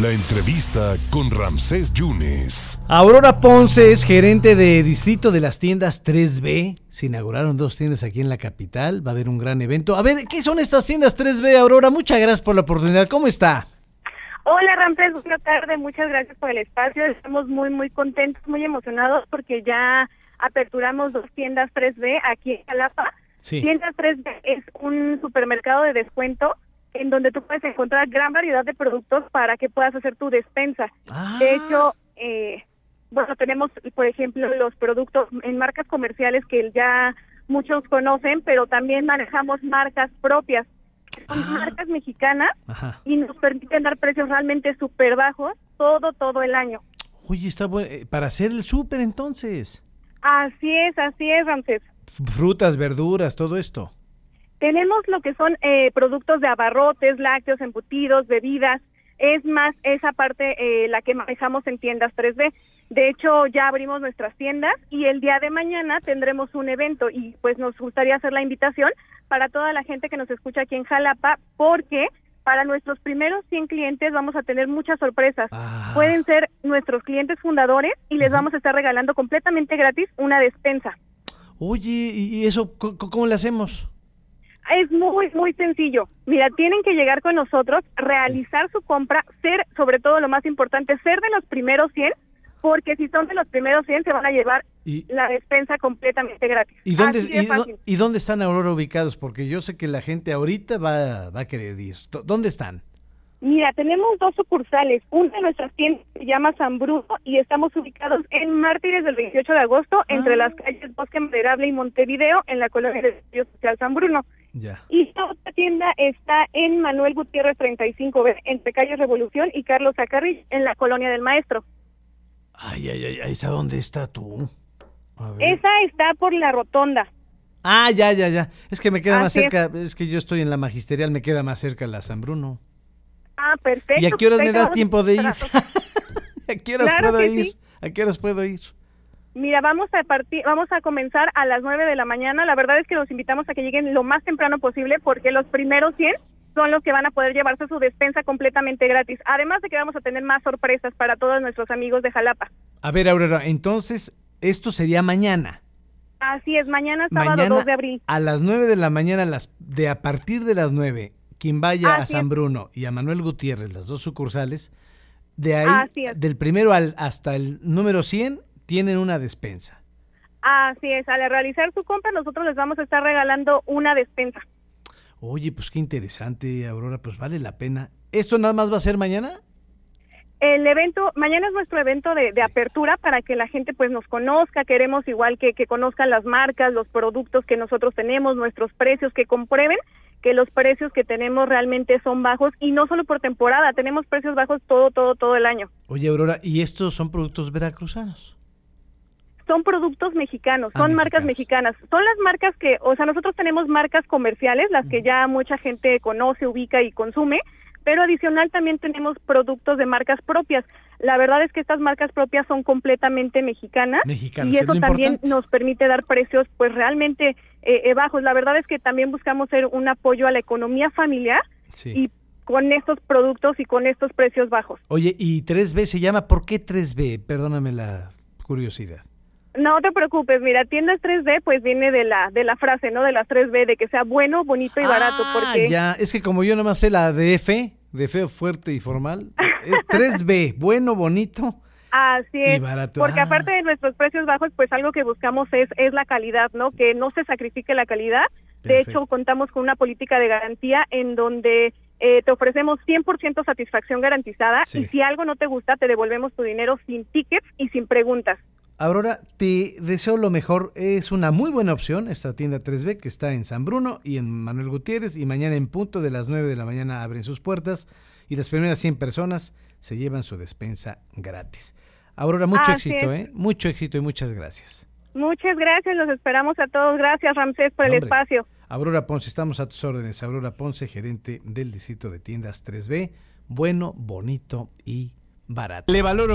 La entrevista con Ramsés Yunes. Aurora Ponce es gerente de distrito de las tiendas 3B. Se inauguraron dos tiendas aquí en la capital. Va a haber un gran evento. A ver, ¿qué son estas tiendas 3B, Aurora? Muchas gracias por la oportunidad. ¿Cómo está? Hola Ramsés, buenas tardes. Muchas gracias por el espacio. Estamos muy, muy contentos, muy emocionados porque ya aperturamos dos tiendas 3B aquí en Jalapa. Sí. Tiendas 3B es un supermercado de descuento en donde tú puedes encontrar gran variedad de productos para que puedas hacer tu despensa. Ah. De hecho, eh, bueno, tenemos, por ejemplo, los productos en marcas comerciales que ya muchos conocen, pero también manejamos marcas propias, son Ah. marcas mexicanas Ajá. y nos permiten dar precios realmente súper bajos todo, todo el año. Oye, está bueno. eh, Para hacer el súper entonces. Así es, así es, Ramsés. F- Frutas, verduras, todo esto. Tenemos lo que son eh, productos de abarrotes, lácteos, embutidos, bebidas. Es más esa parte eh, la que manejamos en tiendas 3D. De hecho, ya abrimos nuestras tiendas y el día de mañana tendremos un evento y pues nos gustaría hacer la invitación para toda la gente que nos escucha aquí en Jalapa porque para nuestros primeros 100 clientes vamos a tener muchas sorpresas. Ah. Pueden ser nuestros clientes fundadores y les vamos a estar regalando completamente gratis una despensa. Oye, ¿y eso co- cómo le hacemos? Es muy, muy sencillo. Mira, tienen que llegar con nosotros, realizar su compra, ser, sobre todo lo más importante, ser de los primeros 100, porque si son de los primeros 100 se van a llevar ¿Y, la despensa completamente gratis. y dónde, y, y dónde están Aurora ubicados? Porque yo sé que la gente ahorita va, va a querer ir. ¿Dó- ¿Dónde están? Mira, tenemos dos sucursales. Una de nuestras tiendas se llama San Bruno y estamos ubicados en Mártires del 28 de agosto, entre Ah. las calles Bosque Maderable y Montevideo, en la colonia de Desarrollo Social San Bruno. Ya. Y la otra tienda está en Manuel Gutiérrez 35B, entre calles Revolución y Carlos Zacarri, en la colonia del Maestro. Ay, ay, ay, ¿esa dónde está tú? A ver. Esa está por la rotonda. Ah, ya, ya, ya. Es que me queda más es. cerca, es. que yo estoy en la magisterial, me queda más cerca la San Bruno. Ah, perfecto. ¿Y a qué horas me perfecto. da Vamos tiempo de ir? a- ¿A qué horas Claro puedo ir? sí. ¿A qué horas puedo ir? Mira, vamos a partir, vamos a comenzar a las 9 de la mañana. La verdad es que los invitamos a que lleguen lo más temprano posible porque los primeros 100 son los que van a poder llevarse su despensa completamente gratis. Además de que vamos a tener más sorpresas para todos nuestros amigos de Jalapa. A ver, Aurora, entonces, esto sería mañana. Así es, mañana sábado mañana 2 de abril. a las 9 de la mañana, las, de a partir de las 9, quien vaya a San. Bruno y a Manuel Gutiérrez, las dos sucursales, de ahí, del primero al, hasta el número 100, tienen una despensa. Así es, al realizar su compra nosotros les vamos a estar regalando una despensa. Oye, pues qué interesante, Aurora, pues vale la pena. ¿Esto nada más va a ser mañana? El evento, mañana es nuestro evento de, de Sí. apertura para que la gente pues nos conozca, queremos igual que, que conozcan las marcas, los productos que nosotros tenemos, nuestros precios, que comprueben que los precios que tenemos realmente son bajos y no solo por temporada, tenemos precios bajos todo, todo, todo el año. Oye, Aurora, ¿y estos son productos veracruzanos? Son productos mexicanos, Ah, son marcas mexicanas. Son las marcas que, o sea, nosotros tenemos marcas comerciales, las que ya mucha gente conoce, ubica y consume, pero adicional también tenemos productos de marcas propias. La verdad es que estas marcas propias son completamente mexicanas Mexicanos, y es eso también importante. nos permite dar precios pues realmente eh, eh, bajos. La verdad es que también buscamos ser un apoyo a la economía familiar Sí. y con estos productos y con estos precios bajos. Oye, ¿y 3B se llama? ¿Por qué 3B? Perdóname la curiosidad. No te preocupes, mira, tiendas 3D pues viene de la de la frase, ¿no? De las 3B de que sea bueno, bonito y barato, Ah, porque ya, es que como yo nomás sé la de F, de feo, fuerte y formal, eh, 3B, bueno, bonito. así y es. barato. Porque Ah. aparte de nuestros precios bajos, pues algo que buscamos es es la calidad, ¿no? Que no se sacrifique la calidad. De Perfecto. hecho, contamos con una política de garantía en donde eh, te ofrecemos 100% satisfacción garantizada Sí. y si algo no te gusta, te devolvemos tu dinero sin tickets y sin preguntas. Aurora, te deseo lo mejor. Es una muy buena opción esta tienda 3B que está en San Bruno y en Manuel Gutiérrez. Y mañana en punto de las 9 de la mañana abren sus puertas y las primeras 100 personas se llevan su despensa gratis. Aurora, mucho Así éxito. ¿eh? Mucho éxito y muchas gracias. Muchas gracias, los esperamos a todos. Gracias, Ramsés, por el Hombre. espacio. Aurora Ponce, estamos a tus órdenes. Aurora Ponce, gerente del distrito de tiendas 3B. Bueno, bonito y barato. Le valoro